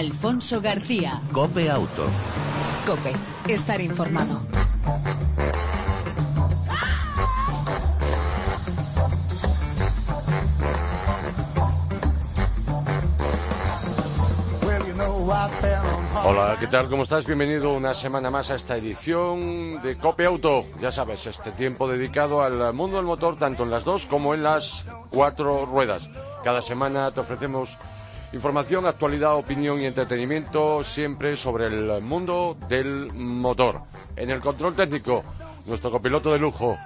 Alfonso García. Cope Auto. Cope, estar informado. Hola, ¿qué tal? ¿Cómo estás? Bienvenido una semana más a esta edición de Cope Auto. Ya sabes, este tiempo dedicado al mundo del motor, tanto en las dos como en las cuatro ruedas. Cada semana te ofrecemos información, actualidad, opinión y entretenimiento, siempre sobre el mundo del motor. En el control técnico, nuestro copiloto de lujo,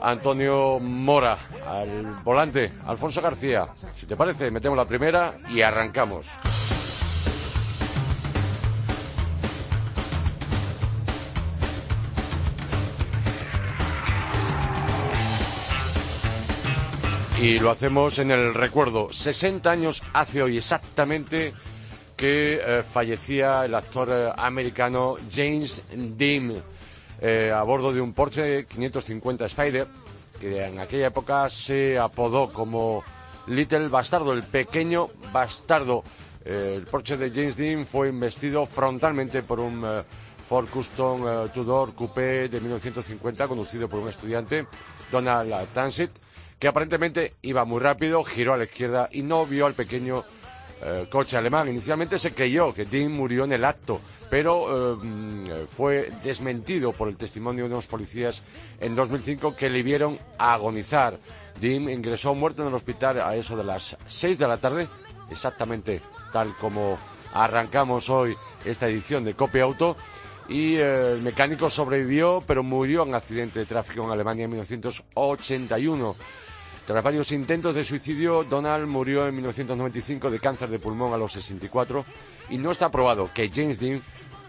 Antonio Mora. Al volante, Alfonso García. Si te parece, metemos la primera y arrancamos. Y lo hacemos en el recuerdo. 60 años hace hoy exactamente que eh, fallecía el actor eh, americano James Dean eh, a bordo de un Porsche 550 Spider, que en aquella época se apodó como Little Bastardo, el pequeño bastardo. el Porsche de James Dean fue investido frontalmente por un Ford Custom Tudor Coupé de 1950 conducido por un estudiante, Donald Transit que aparentemente iba muy rápido, giró a la izquierda y no vio al pequeño eh, coche alemán. Inicialmente se creyó que Dean murió en el acto, pero eh, mm, fue desmentido por el testimonio de unos policías en 2005 que le vieron agonizar. Dean ingresó muerto en el hospital a eso de las 6 de la tarde, exactamente tal como arrancamos hoy esta edición de Copia Auto. Y eh, el mecánico sobrevivió, pero murió en accidente de tráfico en Alemania en 1981. Tras varios intentos de suicidio, Donald murió en 1995 de cáncer de pulmón a los 64 y no está probado que James Dean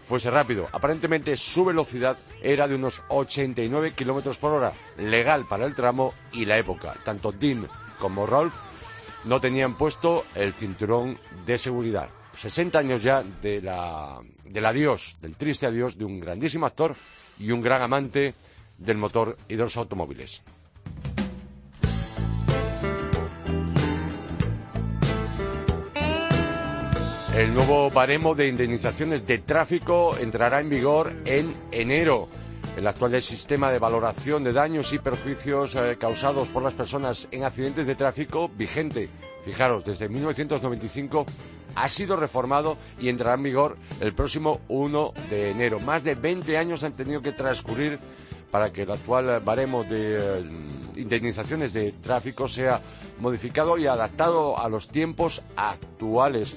fuese rápido. Aparentemente su velocidad era de unos 89 kilómetros por hora, legal para el tramo y la época. Tanto Dean como Rolf no tenían puesto el cinturón de seguridad. 60 años ya de la, del adiós, del triste adiós de un grandísimo actor y un gran amante del motor y de los automóviles. El nuevo baremo de indemnizaciones de tráfico entrará en vigor en enero. El actual sistema de valoración de daños y perjuicios eh, causados por las personas en accidentes de tráfico vigente, fijaros, desde 1995, ha sido reformado y entrará en vigor el próximo 1 de enero. Más de 20 años han tenido que transcurrir para que el actual baremo de eh, indemnizaciones de tráfico sea modificado y adaptado a los tiempos actuales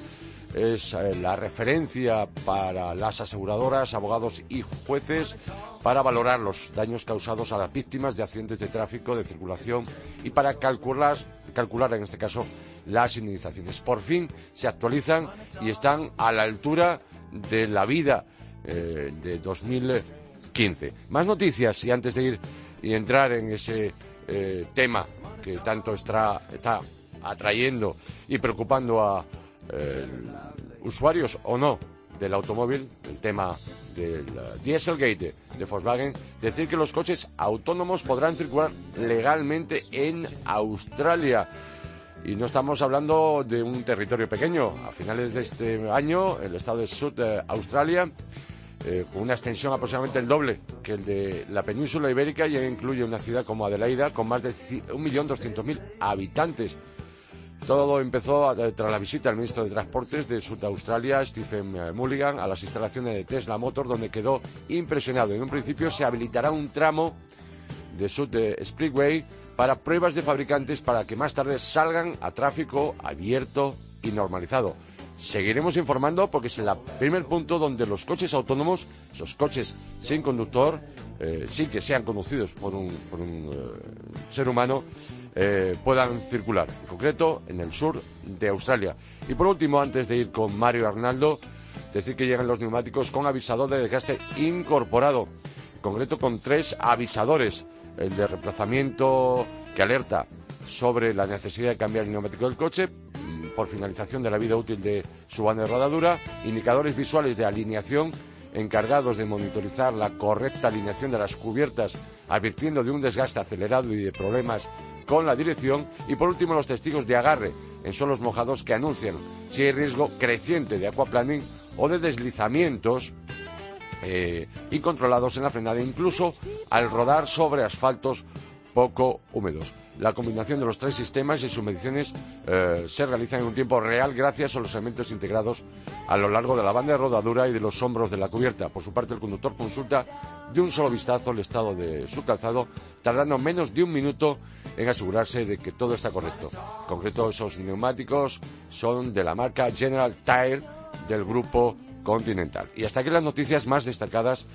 es eh, la referencia para las aseguradoras, abogados y jueces para valorar los daños causados a las víctimas de accidentes de tráfico, de circulación y para calcular, calcular en este caso las indemnizaciones. Por fin se actualizan y están a la altura de la vida eh, de 2015. Más noticias y antes de ir y entrar en ese eh, tema que tanto está, está atrayendo y preocupando a, eh, usuarios o no del automóvil, el tema del Dieselgate de Volkswagen, decir que los coches autónomos podrán circular legalmente en Australia. Y no estamos hablando de un territorio pequeño. A finales de este año, el estado de Sud de Australia, eh, con una extensión aproximadamente el doble que el de la península ibérica, ya incluye una ciudad como Adelaida, con más de 1.200.000 habitantes. Todo empezó tras la visita del ministro de Transportes de Sud Australia, Stephen eh, Mulligan, a las instalaciones de Tesla Motors, donde quedó impresionado. En un principio se habilitará un tramo de Sud Speedway para pruebas de fabricantes para que más tarde salgan a tráfico abierto y normalizado. Seguiremos informando porque es el primer punto donde los coches autónomos, esos coches sin conductor, eh, sí que sean conducidos por un, eh, ser humano, eh, puedan circular, en concreto en el sur de Australia. Y por último, antes de ir con Mario Arnaldo, decir que llegan los neumáticos con avisador de desgaste incorporado, en concreto con tres avisadores, el de reemplazamiento que alerta sobre la necesidad de cambiar el neumático del coche mm, por finalización de la vida útil de su banda de rodadura, indicadores visuales de alineación encargados de monitorizar la correcta alineación de las cubiertas, advirtiendo de un desgaste acelerado y de problemas con la dirección, y por último los testigos de agarre, en suelos mojados que anuncian si hay riesgo creciente de aquaplaning o de deslizamientos eh, incontrolados en la frenada, incluso al rodar sobre asfaltos poco húmedos. La combinación de los tres sistemas y sus mediciones eh, se realizan en un tiempo real gracias a los elementos integrados a lo largo de la banda de rodadura y de los hombros de la cubierta. Por su parte, el conductor consulta de un solo vistazo el estado de su calzado, tardando menos de un minuto en asegurarse de que todo está correcto. En concreto, esos neumáticos son de la marca General Tire del grupo Continental. Y hasta aquí las noticias más destacadas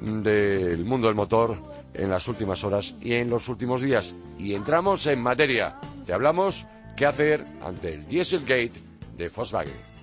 del mundo del motor en las últimas horas y en los últimos días. Y entramos en materia. Te hablamos qué hacer ante el Dieselgate de Volkswagen.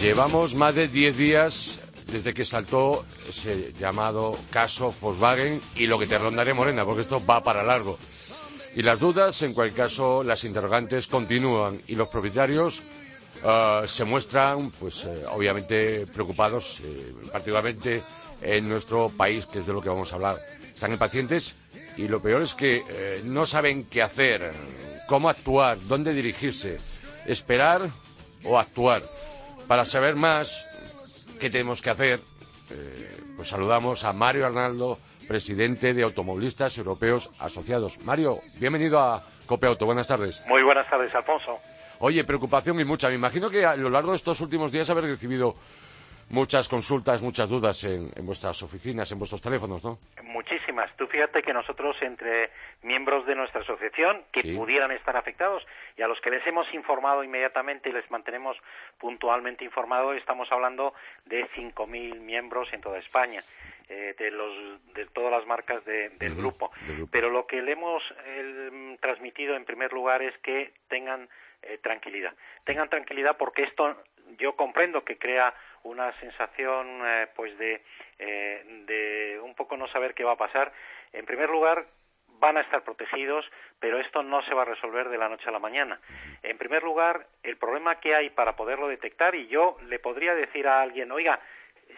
Llevamos más de 10 días desde que saltó ese llamado caso Volkswagen y lo que te rondaré, Morena, porque esto va para largo. Y las dudas, en cualquier caso, las interrogantes continúan y los propietarios ah, se muestran, pues, eh, obviamente preocupados, eh, particularmente en nuestro país, que es de lo que vamos a hablar. Están impacientes y lo peor es que eh, no saben qué hacer, cómo actuar, dónde dirigirse, esperar o actuar. Para saber más, qué tenemos que hacer, eh, pues saludamos a Mario Arnaldo, presidente de Automovilistas Europeos Asociados. Mario, bienvenido a Cope Auto. Buenas tardes. Muy buenas tardes, Alfonso. Oye, preocupación y mucha. Me imagino que a lo largo de estos últimos días haber recibido muchas consultas, muchas dudas en, vuestras oficinas, en vuestros teléfonos, ¿no? Muchísimas. Tú fíjate que nosotros, entre miembros de nuestra asociación que pudieran estar afectados y a los que les hemos informado inmediatamente y les mantenemos puntualmente informados, estamos hablando de 5.000 miembros en toda España. Eh, de, los, de todas las marcas del, grupo. Pero lo que le hemos transmitido en primer lugar es que tengan eh, tranquilidad. Tengan tranquilidad porque esto yo comprendo que crea una sensación eh, pues de, eh, de un poco no saber qué va a pasar. En primer lugar, van a estar protegidos, pero esto no se va a resolver de la noche a la mañana. En primer lugar, el problema que hay para poderlo detectar, y yo le podría decir a alguien, oiga,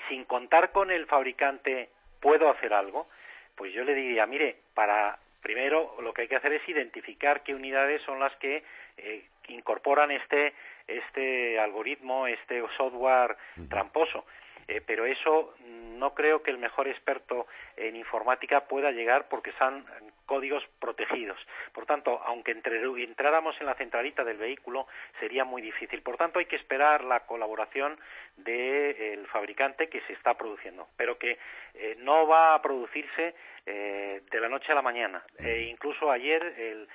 sin contar con el fabricante, ¿puedo hacer algo? Pues yo le diría, mire, para primero lo que hay que hacer es identificar qué unidades son las que eh, incorporan este este algoritmo, este software tramposo. Eh, pero eso no creo que el mejor experto en informática pueda llegar porque son códigos protegidos. Por tanto, aunque entráramos en la centralita del vehículo, sería muy difícil. Por tanto, hay que esperar la colaboración del fabricante que se está produciendo, pero que eh, no va a producirse eh, de la noche a la mañana. E incluso ayer el,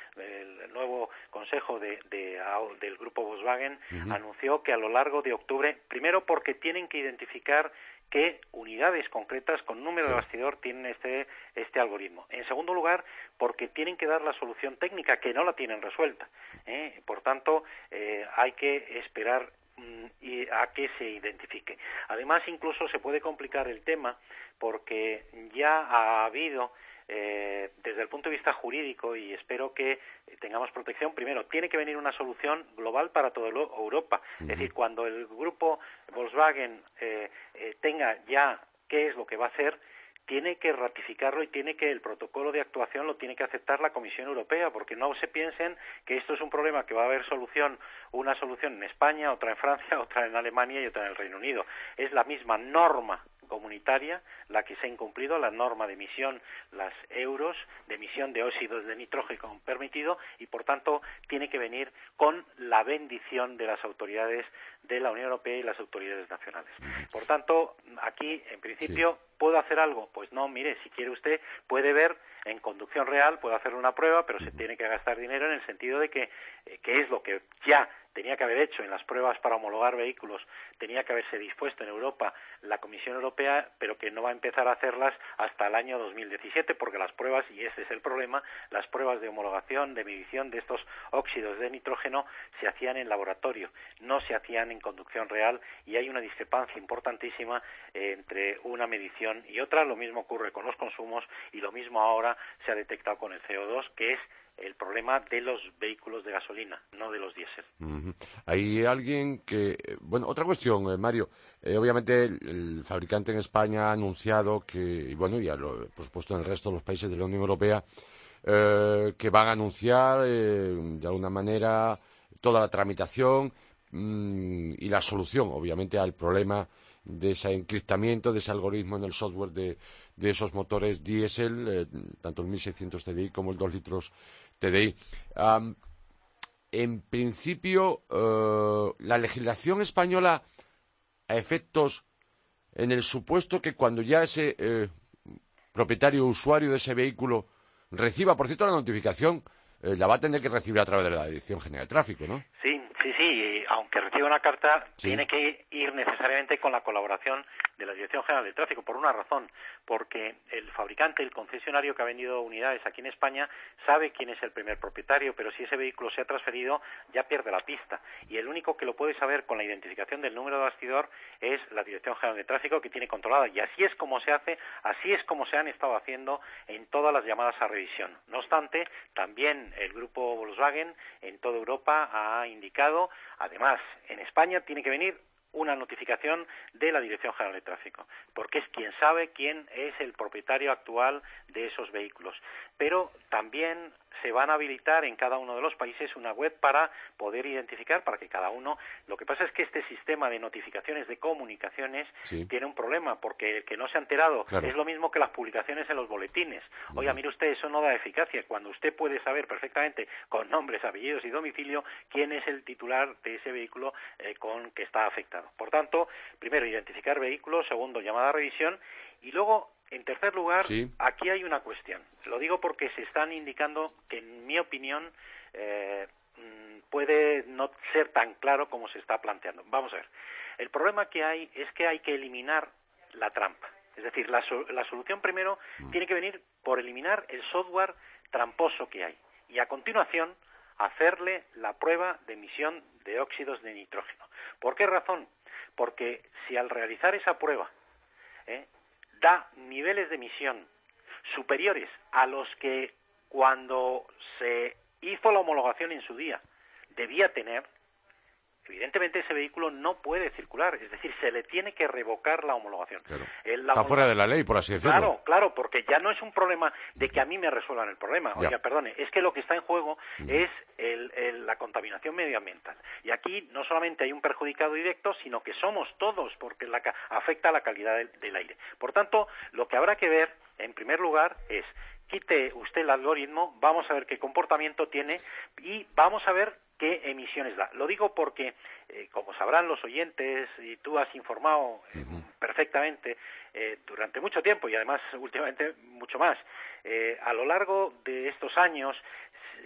nuevo consejo de, del grupo Volkswagen anunció que a lo largo de octubre, primero porque tienen que identificar qué unidades concretas con número de bastidor tienen este, este algoritmo. En segundo lugar, porque tienen que dar la solución técnica que no la tienen resuelta. ¿eh? Por tanto, eh, hay que esperar mm, y a que se identifique. Además, incluso se puede complicar el tema porque ya ha habido eh, desde el punto de vista jurídico y espero que tengamos protección, primero, tiene que venir una solución global para toda Europa. Es decir, cuando el grupo Volkswagen eh, eh, tenga ya qué es lo que va a hacer, tiene que ratificarlo y tiene que el protocolo de actuación lo tiene que aceptar la Comisión Europea, porque no se piensen que esto es un problema que va a haber solución, una solución en España, otra en Francia, otra en Alemania y otra en el Reino Unido. Es la misma norma comunitaria la que se ha incumplido, la norma de emisión, las euros de emisión de óxidos de nitrógeno permitido y, por tanto, tiene que venir con la bendición de las autoridades de la Unión Europea y las autoridades nacionales. Por tanto, aquí, en principio, ¿puedo hacer algo? Pues no, mire, si quiere usted, puede ver en conducción real, puede hacer una prueba, pero se tiene que gastar dinero en el sentido de que, eh, que es lo que ya tenía que haber hecho en las pruebas para homologar vehículos, tenía que haberse dispuesto en Europa la Comisión Europea, pero que no va a empezar a hacerlas hasta el año 2017, porque las pruebas, y ese es el problema, las pruebas de homologación, de medición de estos óxidos de nitrógeno se hacían en laboratorio, no se hacían en conducción real, y hay una discrepancia importantísima entre una medición y otra. Lo mismo ocurre con los consumos y lo mismo ahora se ha detectado con el CO2, que es el problema de los vehículos de gasolina, no de los diésel. Hay alguien que, bueno, otra cuestión, eh, Mario. Eh, obviamente el, fabricante en España ha anunciado que, y bueno, ya lo, por supuesto en el resto de los países de la Unión Europea, eh, que van a anunciar de alguna manera toda la tramitación mm, y la solución, obviamente, al problema de ese encriptamiento, de ese algoritmo en el software de, esos motores diésel, tanto el 1600 TDI como el 2 litros TDI. en principio, eh, la legislación española, a efectos, en el supuesto que cuando ya ese eh, propietario o usuario de ese vehículo reciba, por cierto, la notificación, eh, la va a tener que recibir a través de la Dirección General de Tráfico, ¿no? Sí, sí, sí. Aunque reciba una carta, tiene que ir necesariamente con la colaboración de la Dirección General de Tráfico, por una razón, porque el fabricante, el concesionario que ha vendido unidades aquí en España, sabe quién es el primer propietario, pero si ese vehículo se ha transferido, ya pierde la pista. Y el único que lo puede saber con la identificación del número de bastidor es la Dirección General de Tráfico que tiene controlada. Y así es como se hace, así es como se han estado haciendo en todas las llamadas a revisión. No obstante, también el grupo Volkswagen en toda Europa ha indicado, además, en España tiene que venir una notificación de la Dirección General de Tráfico, porque es quien sabe quién es el propietario actual de esos vehículos. Pero también se van a habilitar en cada uno de los países una web para poder identificar, para que cada uno. Lo que pasa es que este sistema de notificaciones de comunicaciones tiene un problema, porque el que no se ha enterado es lo mismo que las publicaciones en los boletines. Oiga, mire usted, eso no da eficacia. Cuando usted puede saber perfectamente, con nombres, apellidos y domicilio, quién es el titular de ese vehículo eh, con que está afectado. Por tanto, primero, identificar vehículos, segundo, llamada a revisión, y luego en tercer lugar, aquí hay una cuestión. Lo digo porque se están indicando que, en mi opinión, eh, mm, puede no ser tan claro como se está planteando. Vamos a ver. El problema que hay es que hay que eliminar la trampa. Es decir, la, solución primero mm. tiene que venir por eliminar el software tramposo que hay. Y a continuación, hacerle la prueba de emisión de óxidos de nitrógeno. ¿Por qué razón? Porque si al realizar esa prueba ¿eh? Da niveles de emisión superiores a los que cuando se hizo la homologación en su día debía tener, evidentemente ese vehículo no puede circular, es decir, se le tiene que revocar la homologación. Está fuera de la ley, por así decirlo. Claro, claro, porque ya no es un problema de que a mí me resuelvan el problema. Oiga, perdone, es que lo que está en juego es la contaminación medioambiental. Y aquí no solamente hay un perjudicado directo, sino que somos todos, porque la, afecta a la calidad del aire. Por tanto, lo que habrá que ver, en primer lugar, es quite usted el algoritmo, vamos a ver qué comportamiento tiene y vamos a ver qué emisiones da. Lo digo porque, eh, como sabrán los oyentes, y tú has informado eh, perfectamente eh, durante mucho tiempo y además últimamente mucho más, a lo largo de estos años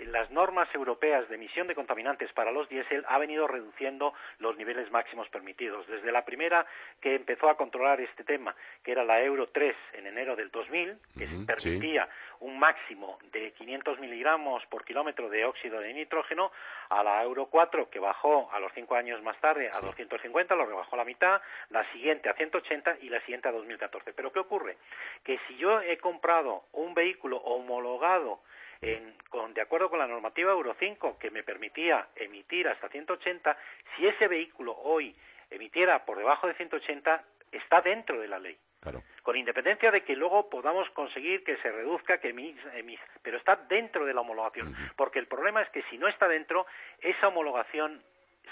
las normas europeas de emisión de contaminantes para los diésel ha venido reduciendo los niveles máximos permitidos. Desde la primera que empezó a controlar este tema, que era la Euro 3 en enero del 2000, que permitía un máximo de 500 miligramos por kilómetro de óxido de nitrógeno, a la Euro 4 que bajó a los cinco años más tarde a 250, lo rebajó a la mitad, la siguiente a 180 y la siguiente a 2014. Pero ¿qué ocurre? Que si yo he comprado un vehículo homologado con, de acuerdo con la normativa Euro 5 que me permitía emitir hasta 180, si ese vehículo hoy emitiera por debajo de 180, está dentro de la ley. Con independencia de que luego podamos conseguir que se reduzca, que emis, pero está dentro de la homologación. Porque el problema es que si no está dentro, esa homologación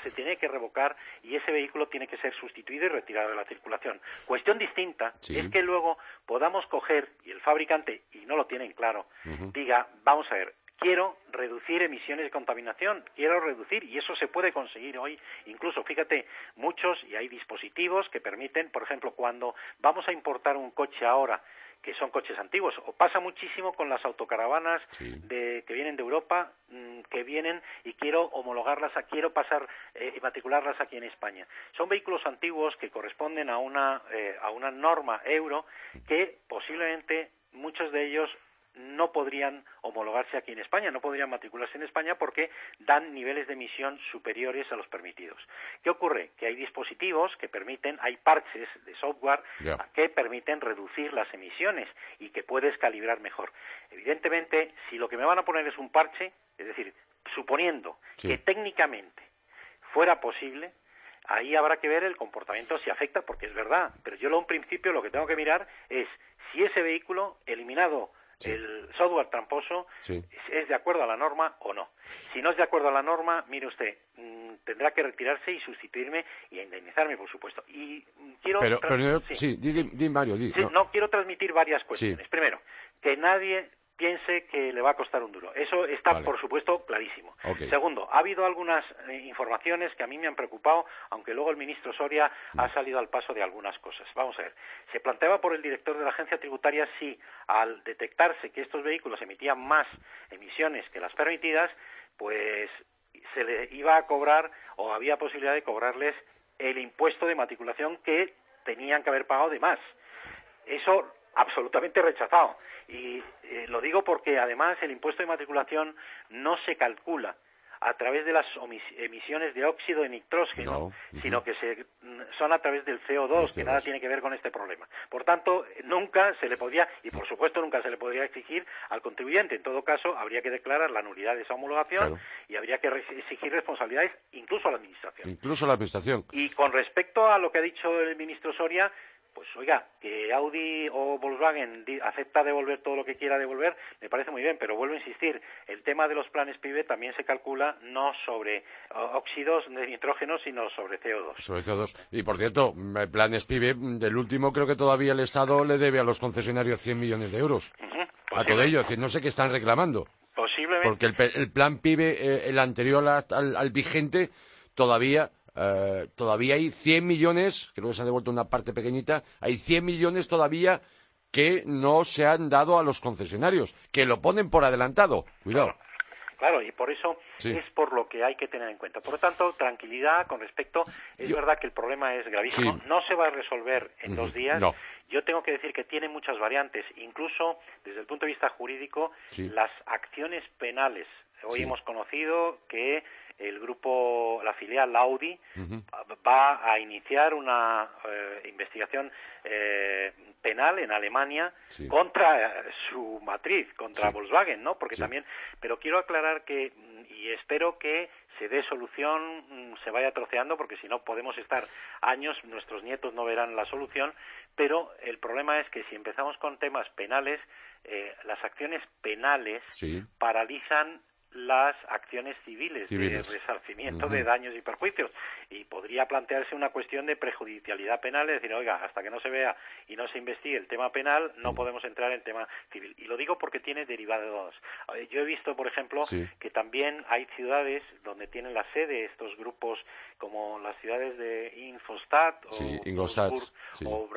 se tiene que revocar y ese vehículo tiene que ser sustituido y retirado de la circulación. Cuestión distinta es que luego podamos coger, y el fabricante, y no lo tienen claro, diga, vamos a ver, quiero reducir emisiones de contaminación, quiero reducir, y eso se puede conseguir hoy. Incluso, fíjate, muchos, y hay dispositivos que permiten, por ejemplo, cuando vamos a importar un coche ahora, que son coches antiguos. O pasa muchísimo con las autocaravanas de, que vienen de Europa, mm, que vienen y quiero homologarlas, quiero pasar eh, y matricularlas aquí en España. Son vehículos antiguos que corresponden a una, eh, a una norma euro que posiblemente muchos de ellos no podrían homologarse aquí en España, no podrían matricularse en España porque dan niveles de emisión superiores a los permitidos. ¿Qué ocurre? Que hay dispositivos que permiten, hay parches de software que permiten reducir las emisiones y que puedes calibrar mejor. Evidentemente, si lo que me van a poner es un parche, es decir, suponiendo que técnicamente fuera posible, ahí habrá que ver el comportamiento si afecta, porque es verdad. Pero yo lo un principio lo que tengo que mirar es si ese vehículo eliminado el software tramposo es, de acuerdo a la norma o no. Si no es de acuerdo a la norma, mire usted, mm, tendrá que retirarse y sustituirme y indemnizarme, por supuesto. Y mm, quiero pero, sí, Mario, no. quiero transmitir varias cuestiones. Primero, que nadie piense que le va a costar un duro. Eso está, por supuesto, clarísimo. Segundo, ha habido algunas eh, informaciones que a mí me han preocupado, aunque luego el ministro Soria ha mm. salido al paso de algunas cosas. Vamos a ver. Se planteaba por el director de la agencia tributaria si, al detectarse que estos vehículos emitían más emisiones que las permitidas, pues se le iba a cobrar o había posibilidad de cobrarles el impuesto de matriculación que tenían que haber pagado de más. Eso absolutamente rechazado. Y eh, lo digo porque además el impuesto de matriculación no se calcula a través de las emisiones de óxido de nitrógeno, sino que se, mm, son a través del CO2, que nada tiene que ver con este problema. Por tanto, nunca se le podía, y por supuesto nunca se le podría exigir al contribuyente. En todo caso, habría que declarar la nulidad de esa homologación y habría que exigir responsabilidades incluso a la Administración. Incluso a la Administración. Y con respecto a lo que ha dicho el ministro Soria, pues oiga, que Audi o Volkswagen acepta devolver todo lo que quiera devolver, me parece muy bien, pero vuelvo a insistir, el tema de los planes PIB también se calcula no sobre óxidos de nitrógeno, sino sobre CO2. Sobre CO2. Y por cierto, planes PIB, del último creo que todavía el Estado le debe a los concesionarios 100 millones de euros. a todo ello, no sé qué están reclamando. Posiblemente. Porque el, plan PIB, eh, el anterior al vigente, todavía eh, todavía hay 100 millones, creo que se ha devuelto una parte pequeñita, hay 100 millones todavía que no se han dado a los concesionarios, que lo ponen por adelantado. Cuidado. Claro, y por eso es por lo que hay que tener en cuenta. Por lo tanto, tranquilidad con respecto. Es verdad que el problema es gravísimo. No se va a resolver en dos días. Yo tengo que decir que tiene muchas variantes. Incluso desde el punto de vista jurídico, las acciones penales. Hoy hemos conocido que el grupo, la filial Audi, va a iniciar una eh, investigación eh, penal en Alemania contra eh, su matriz, contra Volkswagen, ¿no? Porque también, pero quiero aclarar que mm, y espero que se dé solución, mm, se vaya troceando, porque si no podemos estar años, nuestros nietos no verán la solución, pero el problema es que si empezamos con temas penales, las acciones penales paralizan las acciones civiles, de resarcimiento de daños y perjuicios. Y podría plantearse una cuestión de prejudicialidad penal, es decir, oiga, hasta que no se vea y no se investigue el tema penal, no podemos entrar en tema civil. Y lo digo porque tiene derivados. Yo he visto, por ejemplo, que también hay ciudades donde tienen la sede estos grupos, como las ciudades de Infostat o, o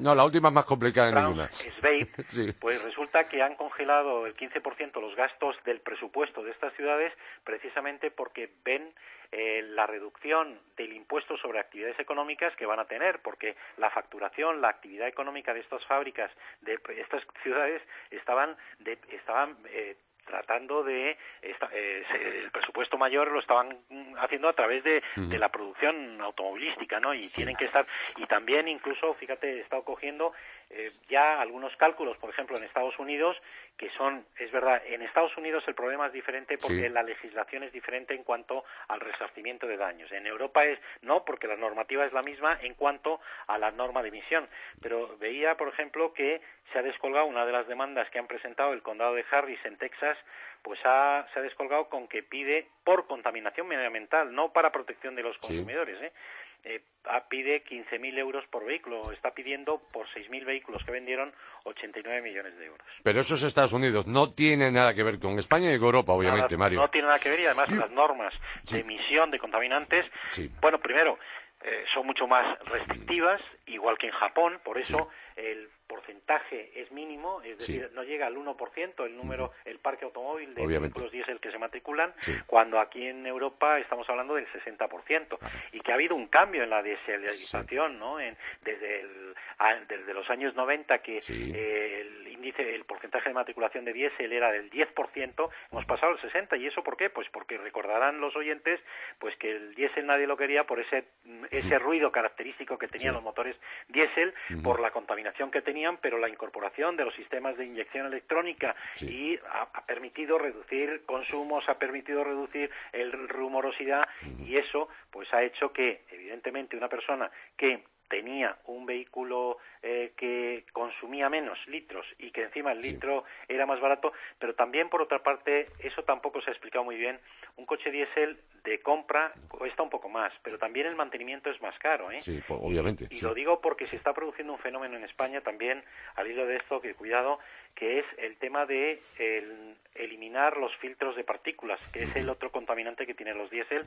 No, la última es más complicada en ninguna. pues resulta que han congelado el 15% los gastos del presupuesto de estas ciudades precisamente porque ven eh, la reducción del impuesto sobre actividades económicas que van a tener, porque la facturación, la actividad económica de estas fábricas, de estas ciudades, estaban, de, estaban eh, tratando de eh, el presupuesto mayor lo estaban haciendo a través de, la producción automovilística, ¿no? Y tienen que estar y también incluso, fíjate, he estado cogiendo eh, ya algunos cálculos, por ejemplo, en Estados Unidos, que son, es verdad, en Estados Unidos el problema es diferente porque la legislación es diferente en cuanto al resarcimiento de daños. En Europa es no, porque la normativa es la misma en cuanto a la norma de emisión. Pero veía, por ejemplo, que se ha descolgado una de las demandas que han presentado el condado de Harris en Texas, pues se ha descolgado con que pide por contaminación medioambiental, no para protección de los consumidores, ¿eh? Eh, pide 15.000 euros por vehículo. Está pidiendo por 6.000 vehículos que vendieron 89 millones de euros. Pero eso es Estados Unidos. No tiene nada que ver con España y con Europa, obviamente, Mario. No tiene nada que ver y además las normas de emisión de contaminantes. Bueno, primero, eh, son mucho más restrictivas igual que en Japón, por eso el porcentaje es mínimo, es decir, no llega al 1% el número, el parque automóvil de vehículos diésel que se matriculan, cuando aquí en Europa estamos hablando del 60%, y que ha habido un cambio en la dieselización, ¿no? En, desde, el, desde los años 90 que el índice, el porcentaje de matriculación de diésel era del 10%, hemos pasado al 60%, ¿y eso por qué? Pues porque recordarán los oyentes, pues que el diésel nadie lo quería por ese, ese ruido característico que tenían los motores diésel, por la contaminación que tenían pero la incorporación de los sistemas de inyección electrónica y ha, permitido reducir consumos, ha permitido reducir el rumorosidad y eso pues ha hecho que evidentemente una persona que tenía un vehículo eh, que consumía menos litros y que encima el litro era más barato, pero también por otra parte, eso tampoco se ha explicado muy bien, un coche diésel de compra cuesta un poco más, pero también el mantenimiento es más caro. ¿eh? Sí, obviamente. Y, lo digo porque se está produciendo un fenómeno en España también, al hilo de esto, que cuidado, que es el tema de eliminar los filtros de partículas, que es el otro contaminante que tienen los diésel.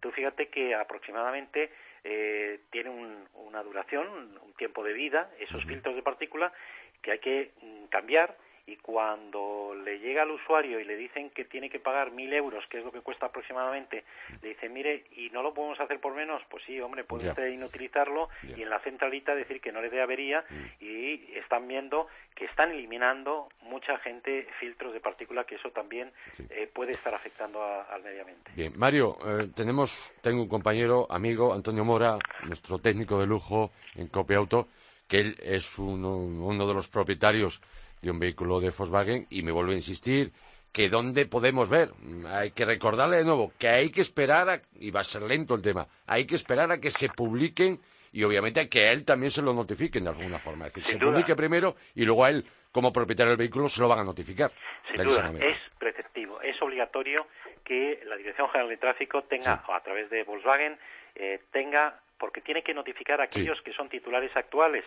Tú fíjate que aproximadamente eh, tiene una duración, un tiempo de vida, esos filtros de partícula, que hay que mm, cambiar y cuando le llega al usuario y le dicen que tiene que pagar mil euros, que es lo que cuesta aproximadamente, le dicen, mire, ¿y no lo podemos hacer por menos? Pues sí, hombre, puede usted inutilizarlo y en la centralita decir que no le dé avería mm. y están viendo que están eliminando mucha gente filtros de partícula, que eso también eh, puede estar afectando al medio ambiente. Bien, Mario, eh, tenemos, tengo un compañero, amigo, Antonio Mora, nuestro técnico de lujo en Copia Auto, que él es uno, uno de los propietarios de un vehículo de Volkswagen y me vuelvo a insistir que dónde podemos ver. Hay que recordarle de nuevo que hay que esperar, a, y va a ser lento el tema, hay que esperar a que se publiquen y obviamente a que a él también se lo notifiquen de alguna forma. Es decir, se publique primero y luego a él, como propietario del vehículo, se lo van a notificar. Sin duda, es preceptivo, es obligatorio que la Dirección General de Tráfico tenga, a través de Volkswagen, eh, tenga porque tiene que notificar a aquellos que son titulares actuales.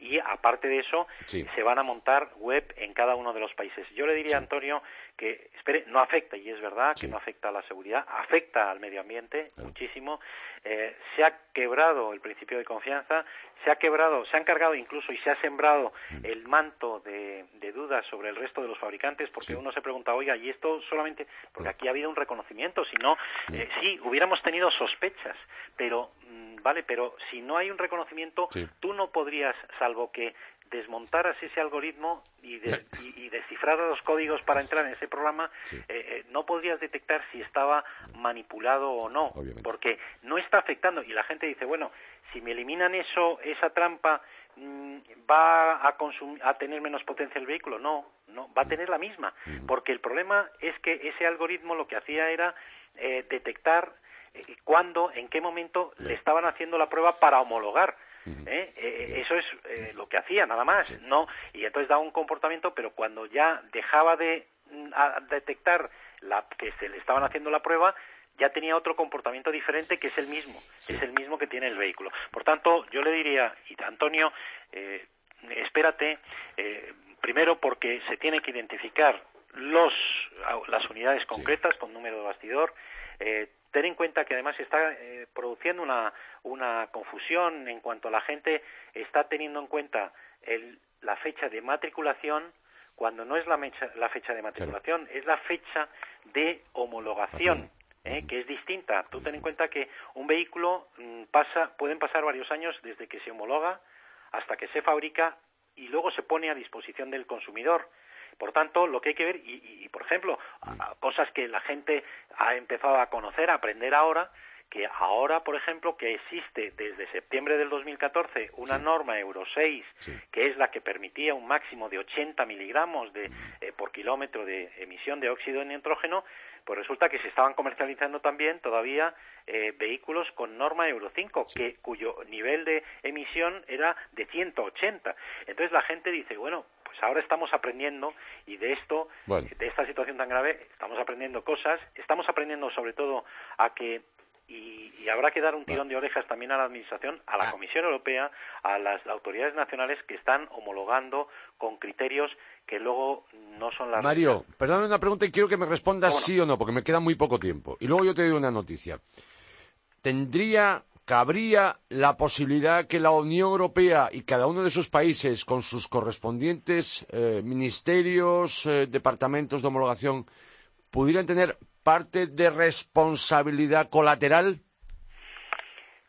Y aparte de eso se van a montar web en cada uno de los países. Yo le diría a Antonio que espere, no afecta y es verdad que no afecta a la seguridad, afecta al medio ambiente muchísimo. Eh, se ha quebrado el principio de confianza, se ha quebrado, se han cargado incluso y se ha sembrado mm. el manto de, dudas sobre el resto de los fabricantes porque uno se pregunta, oiga, y esto solamente porque aquí ha habido un reconocimiento, si no, eh, sí, hubiéramos tenido sospechas, pero ¿vale? Pero si no hay un reconocimiento, tú no podrías, salvo que desmontaras ese algoritmo y, descifraras los códigos para entrar en ese programa, eh, eh, no podrías detectar si estaba manipulado o no, porque no está afectando. Y la gente dice, bueno, si me eliminan eso, esa trampa, mm, ¿va a, a tener menos potencia el vehículo? No, no, va a tener la misma, porque el problema es que ese algoritmo lo que hacía era eh, detectar eh, cuándo, en qué momento le estaban haciendo la prueba para homologar. ¿eh? Eh, eso es lo que hacía, nada más. no Y entonces daba un comportamiento, pero cuando ya dejaba de mm, detectar la, que se le estaban haciendo la prueba, ya tenía otro comportamiento diferente que es el mismo, es el mismo que tiene el vehículo. Por tanto, yo le diría, y Antonio, espérate, primero porque se tiene que identificar los, las unidades concretas con número de bastidor, eh, ten en cuenta que además está eh, produciendo una, una, confusión en cuanto a la gente está teniendo en cuenta el, la fecha de matriculación cuando no es la, la fecha de matriculación, es la fecha de homologación. ¿eh? que es distinta. Tú ten en cuenta que un vehículo mm, pasa, pueden pasar varios años desde que se homologa hasta que se fabrica y luego se pone a disposición del consumidor. Por tanto, lo que hay que ver, y, por ejemplo, cosas que la gente ha empezado a conocer, a aprender ahora, que ahora, por ejemplo, que existe desde septiembre del 2014 una norma Euro 6, que es la que permitía un máximo de 80 miligramos de, eh, por kilómetro de emisión de óxido de nitrógeno, pues resulta que se estaban comercializando también todavía eh, vehículos con norma Euro 5, que, cuyo nivel de emisión era de 180. Entonces la gente dice, bueno, pues ahora estamos aprendiendo y de esto, de esta situación tan grave, estamos aprendiendo cosas, estamos aprendiendo sobre todo a que y, habrá que dar un tirón de orejas también a la Administración, a la ah. Comisión Europea, a las autoridades nacionales que están homologando con criterios que luego no son las. Mario, perdóname una pregunta y quiero que me respondas sí o no, porque me queda muy poco tiempo. Y luego yo te doy una noticia. ¿Tendría cabría la posibilidad que la Unión Europea y cada uno de sus países, con sus correspondientes eh, ministerios, eh, departamentos de homologación, pudieran tener parte de responsabilidad colateral?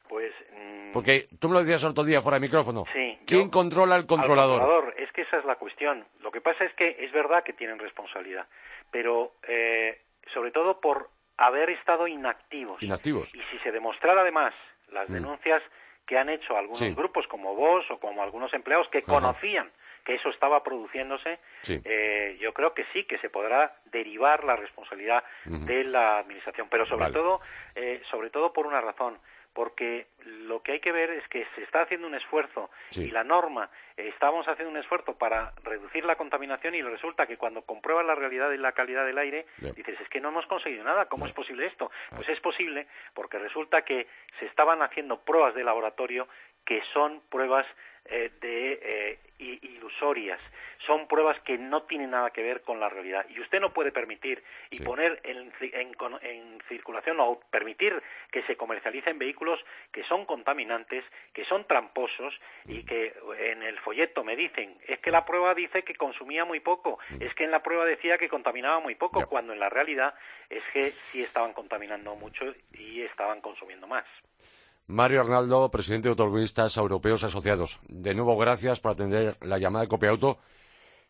Pues. Mm, Porque tú me lo decías el otro día fuera de micrófono. Sí. ¿Quién controla al controlador? Al controlador. Es que esa es la cuestión. Lo que pasa es que es verdad que tienen responsabilidad, pero eh, sobre todo por haber estado inactivos. Inactivos. Y si se demostrara además las Mm. denuncias que han hecho algunos Sí. grupos como vos o como algunos empleados que Ajá. conocían que eso estaba produciéndose, Sí. eh, yo creo que sí que se podrá derivar la responsabilidad de la administración, pero sobre Vale. todo, eh, sobre todo por una razón, porque lo que hay que ver es que se está haciendo un esfuerzo Sí. y la norma eh, estábamos haciendo un esfuerzo para reducir la contaminación y resulta que cuando compruebas la realidad y la calidad del aire dices es que no hemos conseguido nada cómo es posible esto pues es posible porque resulta que se estaban haciendo pruebas de laboratorio que son pruebas eh, de eh, ilusorias. Son pruebas que no tienen nada que ver con la realidad. Y usted no puede permitir y Sí. poner en, en en circulación o permitir que se comercialicen vehículos que son contaminantes, que son tramposos y que en el folleto me dicen es que la prueba dice que consumía muy poco, es que en la prueba decía que contaminaba muy poco, cuando en la realidad es que sí estaban contaminando mucho y estaban consumiendo más. Mario Arnaldo, presidente de Automovilistas Europeos Asociados. De nuevo, gracias por atender la llamada de Copiauto.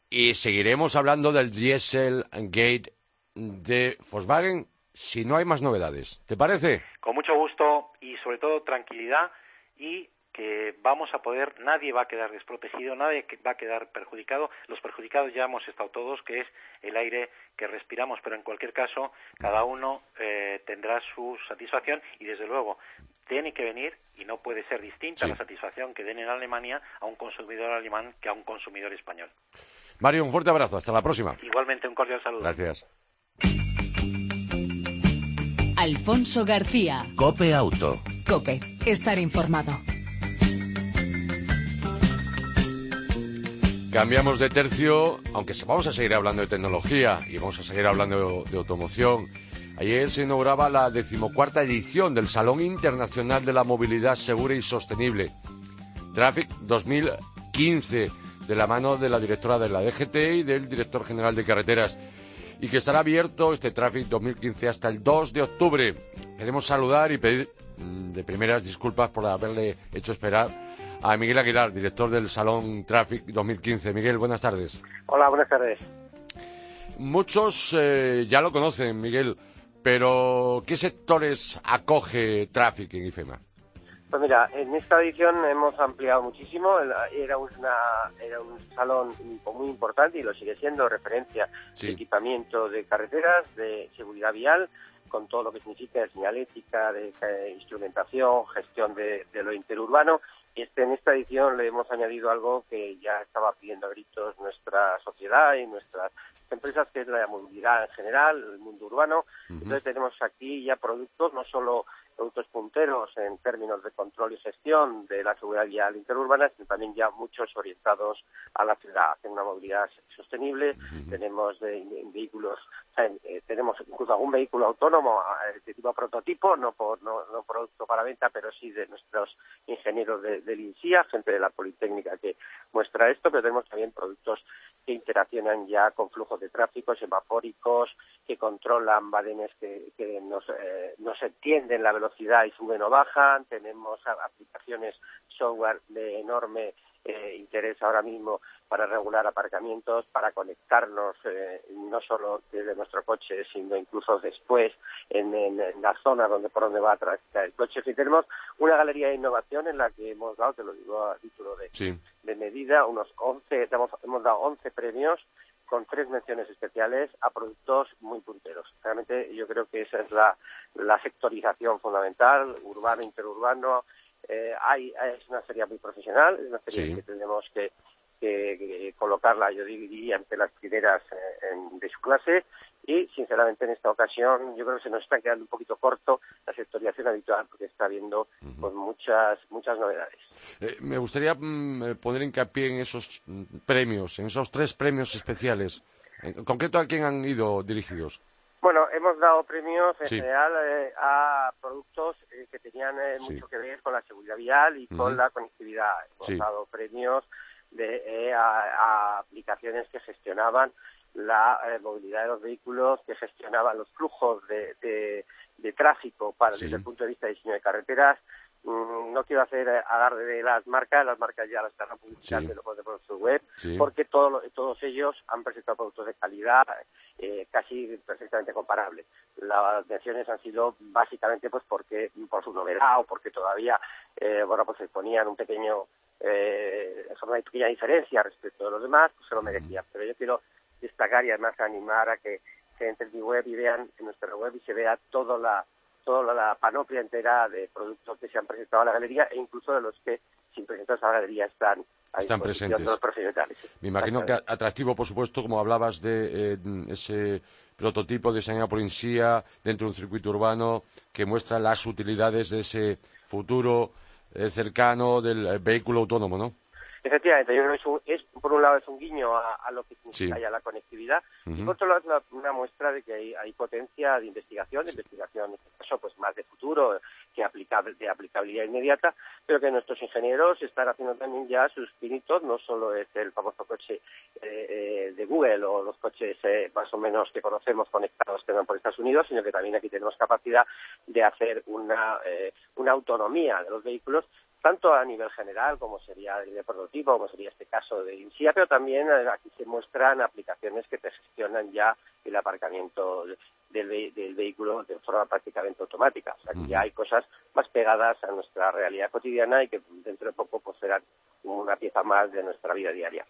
Y seguiremos hablando del Dieselgate de Volkswagen si no hay más novedades. ¿Te parece? Con mucho gusto y sobre todo tranquilidad y que vamos a poder, nadie va a quedar desprotegido, nadie va a quedar perjudicado. Los perjudicados ya hemos estado todos, que es el aire que respiramos, pero en cualquier caso, cada uno eh, tendrá su satisfacción y desde luego tiene que venir y no puede ser distinta Sí. la satisfacción que den en Alemania a un consumidor alemán que a un consumidor español. Mario, un fuerte abrazo. Hasta la próxima. Igualmente un cordial saludo. Gracias. Alfonso García. Cope Auto. Cope. Estar informado. Cambiamos de tercio, aunque se- vamos a seguir hablando de tecnología y vamos a seguir hablando de, de automoción. Ayer se inauguraba la decimocuarta edición del Salón Internacional de la Movilidad Segura y Sostenible, Traffic 2015, de la mano de la directora de la DGT y del director general de carreteras, y que estará abierto este Traffic 2015 hasta el 2 de octubre. Queremos saludar y pedir mm, de primeras disculpas por haberle hecho esperar a Miguel Aguilar, director del Salón Traffic 2015. Miguel, buenas tardes. Hola, buenas tardes. Muchos eh, ya lo conocen, Miguel, pero ¿qué sectores acoge Traffic en IFEMA? Pues mira, en esta edición hemos ampliado muchísimo. Era, una, era un salón muy importante y lo sigue siendo, referencia Sí. de equipamiento de carreteras, de seguridad vial, con todo lo que significa de señalética, de eh, instrumentación, gestión de, de lo interurbano. Este, en esta edición le hemos añadido algo que ya estaba pidiendo a gritos nuestra sociedad y nuestras empresas, que es la movilidad en general, el mundo urbano. Entonces tenemos aquí ya productos, no solo productos punteros en términos de control y gestión de la seguridad vial interurbana, sino también ya muchos orientados a la ciudad, hacia una movilidad sostenible. Tenemos de, de vehículos, eh, tenemos incluso algún vehículo autónomo eh, de tipo prototipo, no por no, no producto para venta, pero sí de nuestros ingenieros de, del INSIA, gente de la Politécnica que muestra esto, pero tenemos también productos que interaccionan ya con flujos de tráfico, semafóricos, que controlan badenes que, que nos, eh, nos entienden la velocidad y suben o bajan. Tenemos aplicaciones software de enorme eh, interés ahora mismo para regular aparcamientos, para conectarnos eh, no solo desde nuestro coche, sino incluso después en, en- en la zona donde por donde va a transitar el coche. Fin, tenemos una galería de innovación en la que hemos dado, te lo digo a título de, Sí. de medida, unos 11, hemos, hemos dado 11 premios con tres menciones especiales a productos muy punteros. Realmente yo creo que esa es la, la sectorización fundamental, urbano, interurbano. Eh, hay, es una serie muy profesional, es una serie Sí. que tenemos que, que- que colocarla, yo diría, entre las primeras eh, en- de su clase. Y, sinceramente, en esta ocasión yo creo que se nos está quedando un poquito corto la sectorización habitual, porque está habiendo pues, muchas, muchas novedades. Eh, me gustaría mm, eh, poner hincapié en esos mm, premios, en esos tres premios especiales. En concreto, ¿a quién han ido dirigidos? Bueno, hemos dado premios en general eh, a productos eh, que tenían eh, mucho que ver con la seguridad vial y con la conectividad. Hemos dado premios de, a, aplicaciones que gestionaban la movilidad de los vehículos, que gestionaban los flujos de, tráfico para, desde el punto de vista de diseño de carreteras, Mm, no quiero hacer alarde de las marcas, las marcas ya las están publicando sí. por su web, porque todos ellos han presentado productos de calidad eh, casi perfectamente comparables. Las menciones han sido básicamente pues porque por su novedad o porque todavía eh, bueno pues se ponían un pequeño eh, una pequeña diferencia respecto de los demás, pues se lo merecían. Pero yo quiero destacar y además animar a que se entre en mi web y vean en nuestra web y se vea toda la toda la panoplia entera de productos que se han presentado a la galería e incluso de los que sin presentarse a la galería están están presentes. Me imagino que atractivo, por supuesto, como hablabas de eh, ese prototipo diseñado por INSIA dentro de un circuito urbano que muestra las utilidades de ese futuro eh, cercano del eh, vehículo autónomo, ¿no? Efectivamente, yo creo que es, por un lado es un guiño a, lo que significa ya la conectividad y por otro lado es una, muestra de que hay, potencia de investigación, de investigación en este caso pues más de futuro que aplicable, de aplicabilidad inmediata, pero que nuestros ingenieros están haciendo también ya sus pinitos, no solo es el famoso coche eh, eh, de Google o los coches eh, más o menos que conocemos conectados que van por Estados Unidos, sino que también aquí tenemos capacidad de hacer una, una autonomía de los vehículos tanto a nivel general, como sería el de prototipo, como sería este caso de INSIA, pero también eh, aquí se muestran aplicaciones que te gestionan ya el aparcamiento del, vehículo de forma prácticamente automática. O sea, que ya hay cosas más pegadas a nuestra realidad cotidiana y que dentro de poco pues, serán una pieza más de nuestra vida diaria.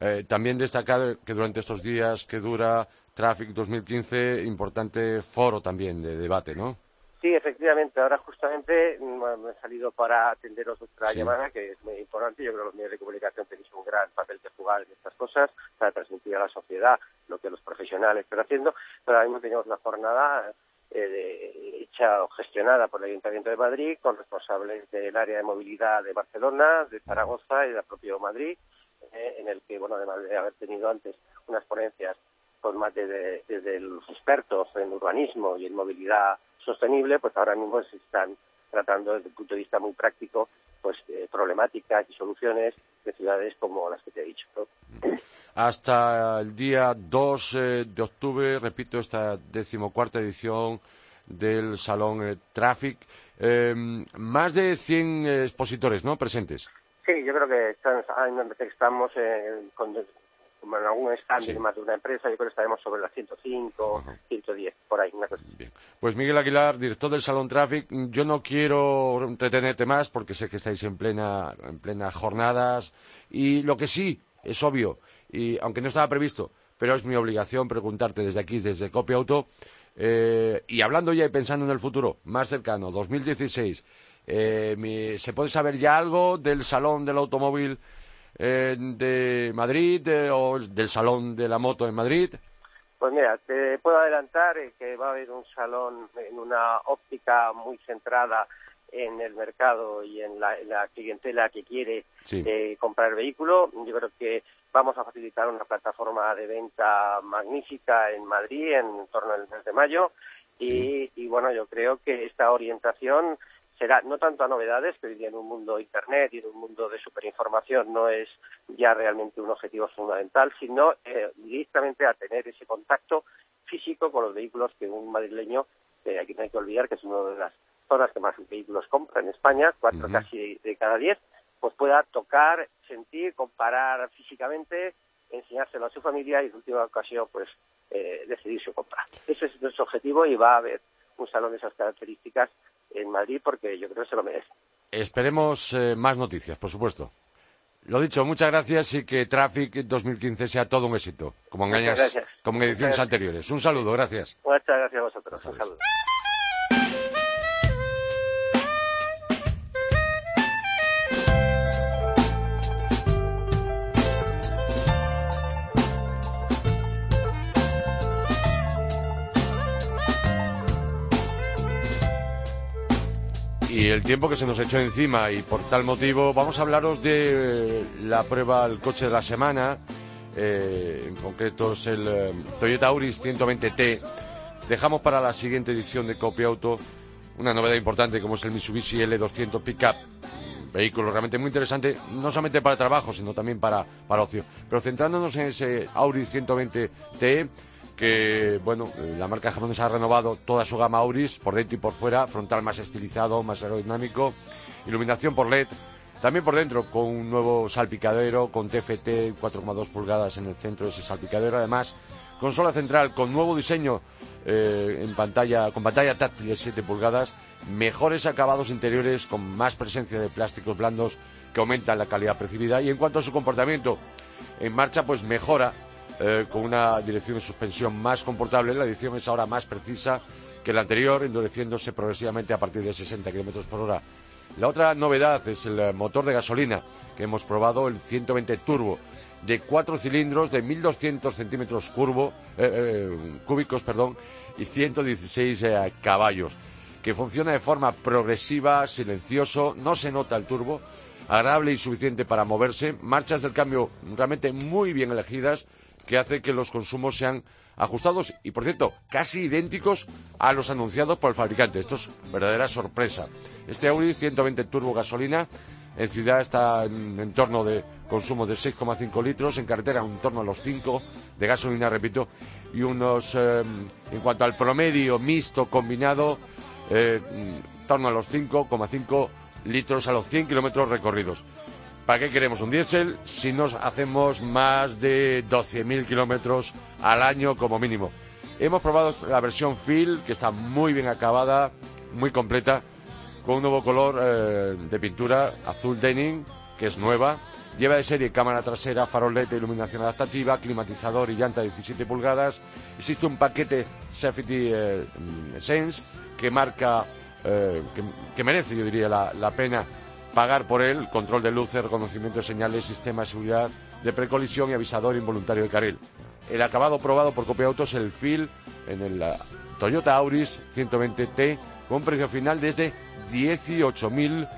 Eh, también destacar que durante estos días que dura Traffic 2015, importante foro también de debate, ¿no? Sí, efectivamente. Ahora justamente mm, me he salido para atenderos nuestra llamada, que es muy importante. Yo creo que los medios de comunicación tenéis un gran papel que jugar en estas cosas para transmitir a la sociedad lo que los profesionales están haciendo. Pero ahora mismo tenemos una jornada eh, hecha o gestionada por el Ayuntamiento de Madrid con responsables del área de movilidad de Barcelona, de Zaragoza y del propio Madrid, eh, en el que, bueno, además de haber tenido antes unas ponencias con más de, desde los expertos en urbanismo y en movilidad sostenible, pues ahora mismo se están tratando desde el punto de vista muy práctico pues eh, problemáticas y soluciones de ciudades como las que te he dicho. Hasta el día 2 eh, de octubre, repito, esta decimocuarta edición del Salón eh, Traffic. Em, más de 100 expositores, ¿no?, presentes. Sí, yo creo que estamos con como en algún stand más de una empresa, yo creo que estaremos sobre las 105, 110, por ahí, una cosa. Bien. Pues Miguel Aguilar, director del Salón Traffic, yo no quiero entretenerte más porque sé que estáis en plena, en plenas jornadas y lo que sí es obvio, y aunque no estaba previsto, pero es mi obligación preguntarte desde aquí, desde Copia Auto, eh, y hablando ya y pensando en el futuro, más cercano, 2016, eh, ¿se puede saber ya algo del Salón del Automóvil eh, de Madrid o del Salón de la Moto en Madrid? Pues mira, te puedo adelantar que va a haber un salón en una óptica muy centrada en el mercado y en la, clientela que quiere eh, comprar vehículo. Yo creo que vamos a facilitar una plataforma de venta magnífica en Madrid en torno al mes de mayo. Y, y, bueno, yo creo que esta orientación será no tanto a novedades, que hoy día en un mundo Internet y en un mundo de superinformación no es ya realmente un objetivo fundamental, sino eh, directamente a tener ese contacto físico con los vehículos que un madrileño, eh, aquí no hay que olvidar que es una de las zonas que más vehículos compra en España, cuatro casi de cada diez, pues pueda tocar, sentir, comparar físicamente, enseñárselo a su familia y en última ocasión pues eh, decidir su compra. Ese es nuestro objetivo y va a haber un salón de esas características en Madrid porque yo creo que se lo merece. Esperemos eh, más noticias, por supuesto. Lo dicho, muchas gracias y que Traffic 2015 sea todo un éxito, como en, como en ediciones anteriores. Un saludo, gracias. Muchas gracias a vosotros. Un saludo. El tiempo que se nos echó encima y por tal motivo vamos a hablaros de eh, la prueba el coche de la semana, eh, en concreto es el eh, Toyota Auris 120T dejamos para la siguiente edición de Copia Auto una novedad importante como es el Mitsubishi L200 Pickup. Vehículo realmente muy interesante, no solamente para trabajo, sino también para, para ocio. Pero centrándonos en ese Audi 120 TE, que, bueno, la marca japonesa ha renovado toda su gama Auris, por dentro y por fuera, frontal más estilizado, más aerodinámico, iluminación por LED, también por dentro, con un nuevo salpicadero, con TFT 4,2 pulgadas en el centro de ese salpicadero, además consola central con nuevo diseño eh, en pantalla, con pantalla táctil de 7 pulgadas, mejores acabados interiores con más presencia de plásticos blandos que aumentan la calidad percibida y en cuanto a su comportamiento en marcha pues mejora eh, con una dirección de suspensión más comportable, la dirección es ahora más precisa que la anterior, endureciéndose progresivamente a partir de 60 km por hora. La otra novedad es el motor de gasolina que hemos probado, el 120 Turbo, de cuatro cilindros de 1.200 centímetros curvo, eh, eh, cúbicos perdón, y 116 caballos, que funciona de forma progresiva, silencioso, no se nota el turbo, agradable y suficiente para moverse, marchas del cambio realmente muy bien elegidas, que hace que los consumos sean ajustados y, por cierto, casi idénticos a los anunciados por el fabricante. Esto es verdadera sorpresa. Este Audi 120 turbo gasolina en ciudad está en, torno de consumo de 6,5 litros, en carretera en torno a los 5 de gasolina, repito, y unos, eh, en cuanto al promedio mixto combinado, eh, en torno a los 5,5 litros a los 100 kilómetros recorridos. ¿Para qué queremos un diésel si nos hacemos más de 12.000 kilómetros al año como mínimo? Hemos probado la versión Fill, que está muy bien acabada, muy completa, con un nuevo color eh, de pintura azul denim, que es nueva. Lleva de serie cámara trasera, farol LED de iluminación adaptativa, climatizador y llanta de 17 pulgadas. Existe un paquete Safety eh, Sense que marca, eh, que, merece, yo diría, la pena pagar por él, control de luces, reconocimiento de señales, sistema de seguridad de precolisión y avisador involuntario de carril. El acabado probado por Copia Autos, el FIL, en el uh, Toyota Auris 120T, con precio final desde 18.000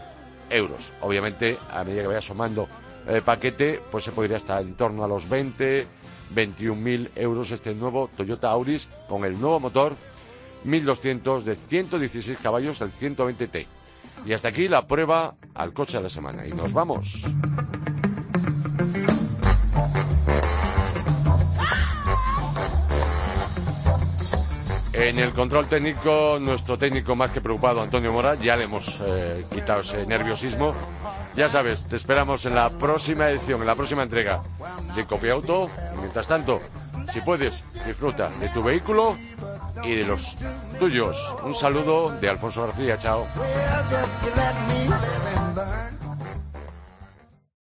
euros. Obviamente, a medida que vaya sumando el paquete, pues se podría estar en torno a los 20, 21.000 euros este nuevo Toyota Auris con el nuevo motor 1200 de 116 caballos, el 120T. Y hasta aquí la prueba al coche de la semana. Y nos vamos. En el control técnico, nuestro técnico más que preocupado, Antonio Mora, ya le hemos eh, quitado ese nerviosismo. Ya sabes, te esperamos en la próxima edición, en la próxima entrega de Copia Auto. Y mientras tanto, si puedes, disfruta de tu vehículo y de los tuyos. Un saludo de Alfonso García, chao.